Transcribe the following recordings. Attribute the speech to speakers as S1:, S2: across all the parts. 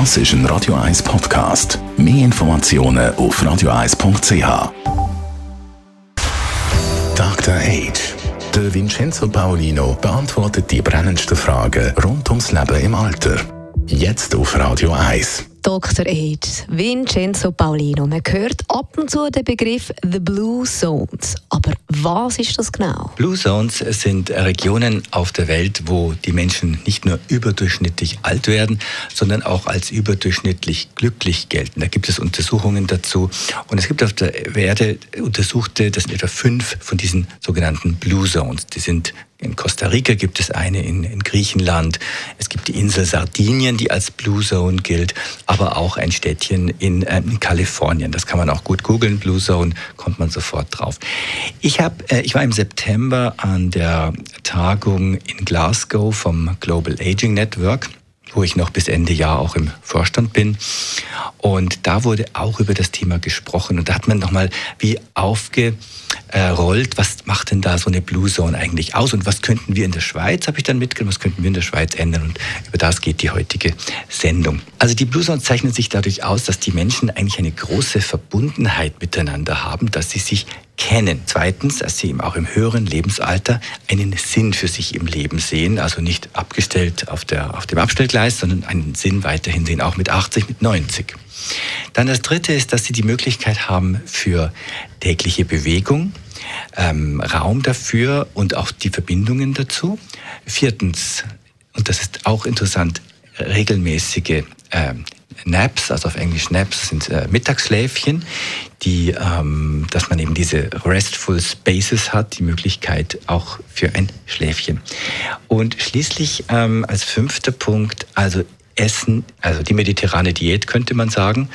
S1: Das ist ein Radio 1 Podcast. Mehr Informationen auf radio1.ch. Dr. Age. Der Vincenzo Paolino beantwortet die brennendsten Fragen rund ums Leben im Alter. Jetzt auf Radio 1.
S2: Dr. Age, Vincenzo Paulino. Man hört ab und zu den Begriff The Blue Zones. Aber was ist das genau?
S3: Blue Zones sind Regionen auf der Welt, wo die Menschen nicht nur überdurchschnittlich alt werden, sondern auch als überdurchschnittlich glücklich gelten. Da gibt es Untersuchungen dazu. Und es gibt auf der Erde Untersuchte, das sind etwa fünf von diesen sogenannten Blue Zones. Die sind in Costa Rica gibt es eine, in, in, Griechenland. Es gibt die Insel Sardinien, die als Blue Zone gilt, aber auch ein Städtchen in, äh, in Kalifornien. Das kann man auch gut googeln. Blue Zone kommt man sofort drauf. Ich, hab, äh, ich war im September an der Tagung in Glasgow vom Global Aging Network wo ich noch bis Ende Jahr auch im Vorstand bin. Und da wurde auch über das Thema gesprochen. Und da hat man nochmal wie aufge äh, rollt, was macht denn da so eine Blue Zone eigentlich aus und was könnten wir in der Schweiz, habe ich dann mitgenommen, was könnten wir in der Schweiz ändern und über das geht die heutige Sendung. Also die Blue Zone zeichnet sich dadurch aus, dass die Menschen eigentlich eine große Verbundenheit miteinander haben, dass sie sich kennen. Zweitens, dass sie auch im höheren Lebensalter einen Sinn für sich im Leben sehen, also nicht abgestellt auf, der, auf dem Abstellgleis, sondern einen Sinn weiterhin sehen, auch mit 80, mit 90. Dann das Dritte ist, dass sie die Möglichkeit haben für tägliche Bewegung, ähm, Raum dafür und auch die Verbindungen dazu. Viertens, und das ist auch interessant, regelmäßige ähm, Naps, also auf Englisch Naps sind äh, Mittagsschläfchen, die, ähm, dass man eben diese restful Spaces hat, die Möglichkeit auch für ein Schläfchen. Und schließlich ähm, als fünfter Punkt, also Essen, also die mediterrane Diät könnte man sagen,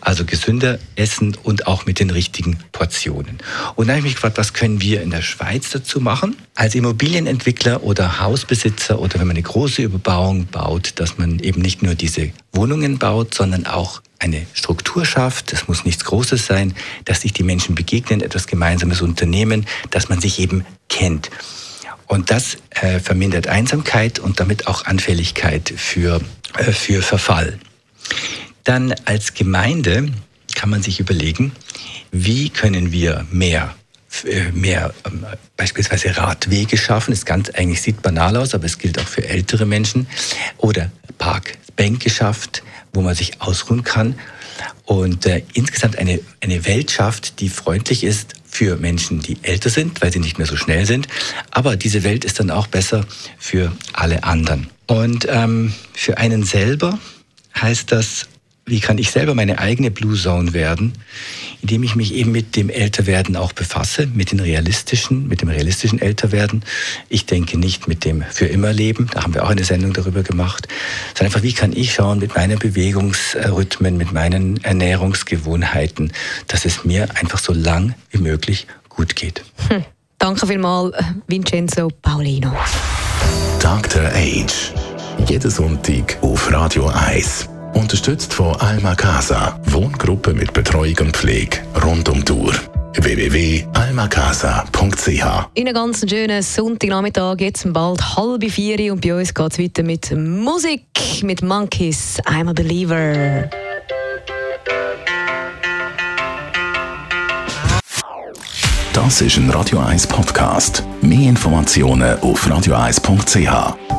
S3: also gesünder essen und auch mit den richtigen Portionen. Und dann habe ich mich gefragt, was können wir in der Schweiz dazu machen? Als Immobilienentwickler oder Hausbesitzer oder wenn man eine große Überbauung baut, dass man eben nicht nur diese Wohnungen baut, sondern auch eine Struktur schafft, es muss nichts Großes sein, dass sich die Menschen begegnen, etwas Gemeinsames unternehmen, dass man sich eben kennt. Und das äh, vermindert Einsamkeit und damit auch Anfälligkeit für, äh, für Verfall. Dann als Gemeinde kann man sich überlegen, wie können wir mehr äh, mehr ähm, beispielsweise Radwege schaffen. Das ganz eigentlich sieht banal aus, aber es gilt auch für ältere Menschen. Oder Parkbänke schafft, wo man sich ausruhen kann. Und äh, insgesamt eine, eine Welt schafft, die freundlich ist für Menschen, die älter sind, weil sie nicht mehr so schnell sind. Aber diese Welt ist dann auch besser für alle anderen. Und ähm, für einen selber heißt das, wie kann ich selber meine eigene Blue Zone werden, indem ich mich eben mit dem Älterwerden auch befasse, mit den realistischen, mit dem realistischen Älterwerden. Ich denke nicht mit dem für immer Leben, da haben wir auch eine Sendung darüber gemacht, sondern einfach, wie kann ich schauen mit meinen Bewegungsrhythmen, mit meinen Ernährungsgewohnheiten, dass es mir einfach so lang wie möglich gut geht.
S2: Hm. Danke vielmals, Vincenzo Paulino.
S1: Dr. Age. Jeden Sonntag auf Radio 1. Unterstützt von Alma Casa. Wohngruppe mit Betreuung und Pflege rund um Tour www.almacasa.ch
S2: In einem ganz schönen Sonntagnachmittag, jetzt bald halb vier und bei uns geht es weiter mit Musik, mit Monkeys, I'm a Believer.
S1: Das ist ein Radio 1 Podcast. Mehr Informationen auf radio1.ch.